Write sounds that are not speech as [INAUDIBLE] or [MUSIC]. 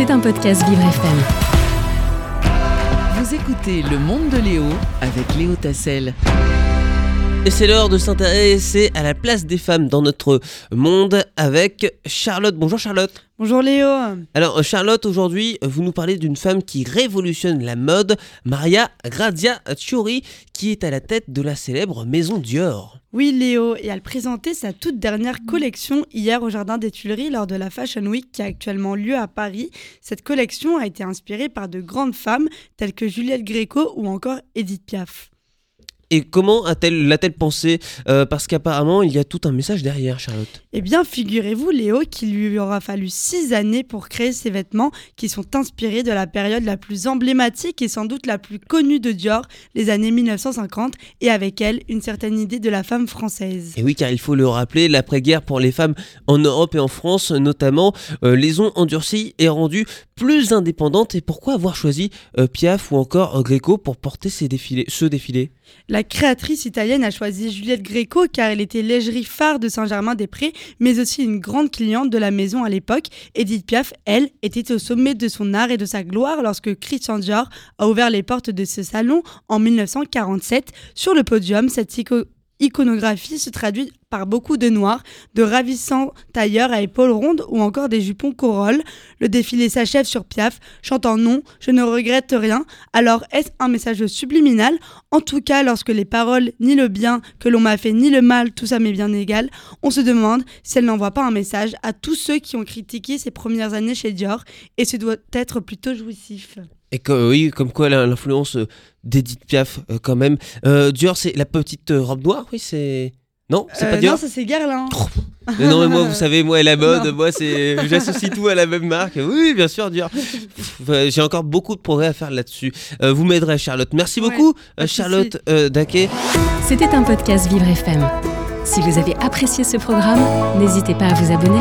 C'est un podcast Vivre FM. Vous écoutez Le Monde de Léo avec Léo Tassel. Et c'est l'heure de s'intéresser à la place des femmes dans notre monde avec Charlotte. Bonjour Charlotte. Bonjour Léo. Alors Charlotte, aujourd'hui, vous nous parlez d'une femme qui révolutionne la mode, Maria Grazia Chiori, qui est à la tête de la célèbre maison Dior. Oui Léo, et elle présentait sa toute dernière collection hier au Jardin des Tuileries lors de la Fashion Week qui a actuellement lieu à Paris. Cette collection a été inspirée par de grandes femmes telles que Juliette Gréco ou encore Edith Piaf. Et comment a-t-elle, l'a-t-elle pensé Euh, Parce qu'apparemment, il y a tout un message derrière, Charlotte. Eh bien, figurez-vous, Léo, qu'il lui aura fallu six années pour créer ces vêtements qui sont inspirés de la période la plus emblématique et sans doute la plus connue de Dior, les années 1950, et avec elle, une certaine idée de la femme française. Et oui, car il faut le rappeler, l'après-guerre pour les femmes en Europe et en France notamment, euh, les ont endurcies et rendues plus indépendantes. Et pourquoi avoir choisi euh, Piaf ou encore Gréco pour porter ces défilés, ce défilé? La créatrice italienne a choisi Juliette Gréco car elle était l'égérie phare de Saint-Germain-des-Prés, mais aussi une grande cliente de la maison à l'époque. Edith Piaf, elle, était au sommet de son art et de sa gloire lorsque Christian Dior a ouvert les portes de ce salon en 1947. Sur le podium, cette iconographie se traduit par beaucoup de noir, de ravissants tailleurs à épaules rondes ou encore des jupons corolles. Le défilé s'achève sur Piaf, chantant non, je ne regrette rien. Alors est-ce un message subliminal? En tout cas, lorsque les paroles ni le bien que l'on m'a fait ni le mal, tout ça m'est bien égal, on se demande si elle n'envoie pas un message à tous ceux qui ont critiqué ses premières années chez Dior, et ce doit être plutôt jouissif. Et que, oui, comme quoi l'influence euh, d'Edith Piaf euh, quand même. Euh, Dior, c'est la petite robe noire, oui, c'est... Non, c'est Euh, pas Dior Non, ça c'est Guerlain. Mais non, mais moi, vous savez, moi, la [LAUGHS] mode, Non. moi, c'est, j'associe tout à la même marque. Oui, bien sûr, Dior. J'ai encore beaucoup de progrès à faire là-dessus. Euh, vous m'aiderez, Charlotte. Merci Ouais, beaucoup. Charlotte euh, Daquet. C'était un podcast Vivre FM. Si vous avez apprécié ce programme, n'hésitez pas à vous abonner.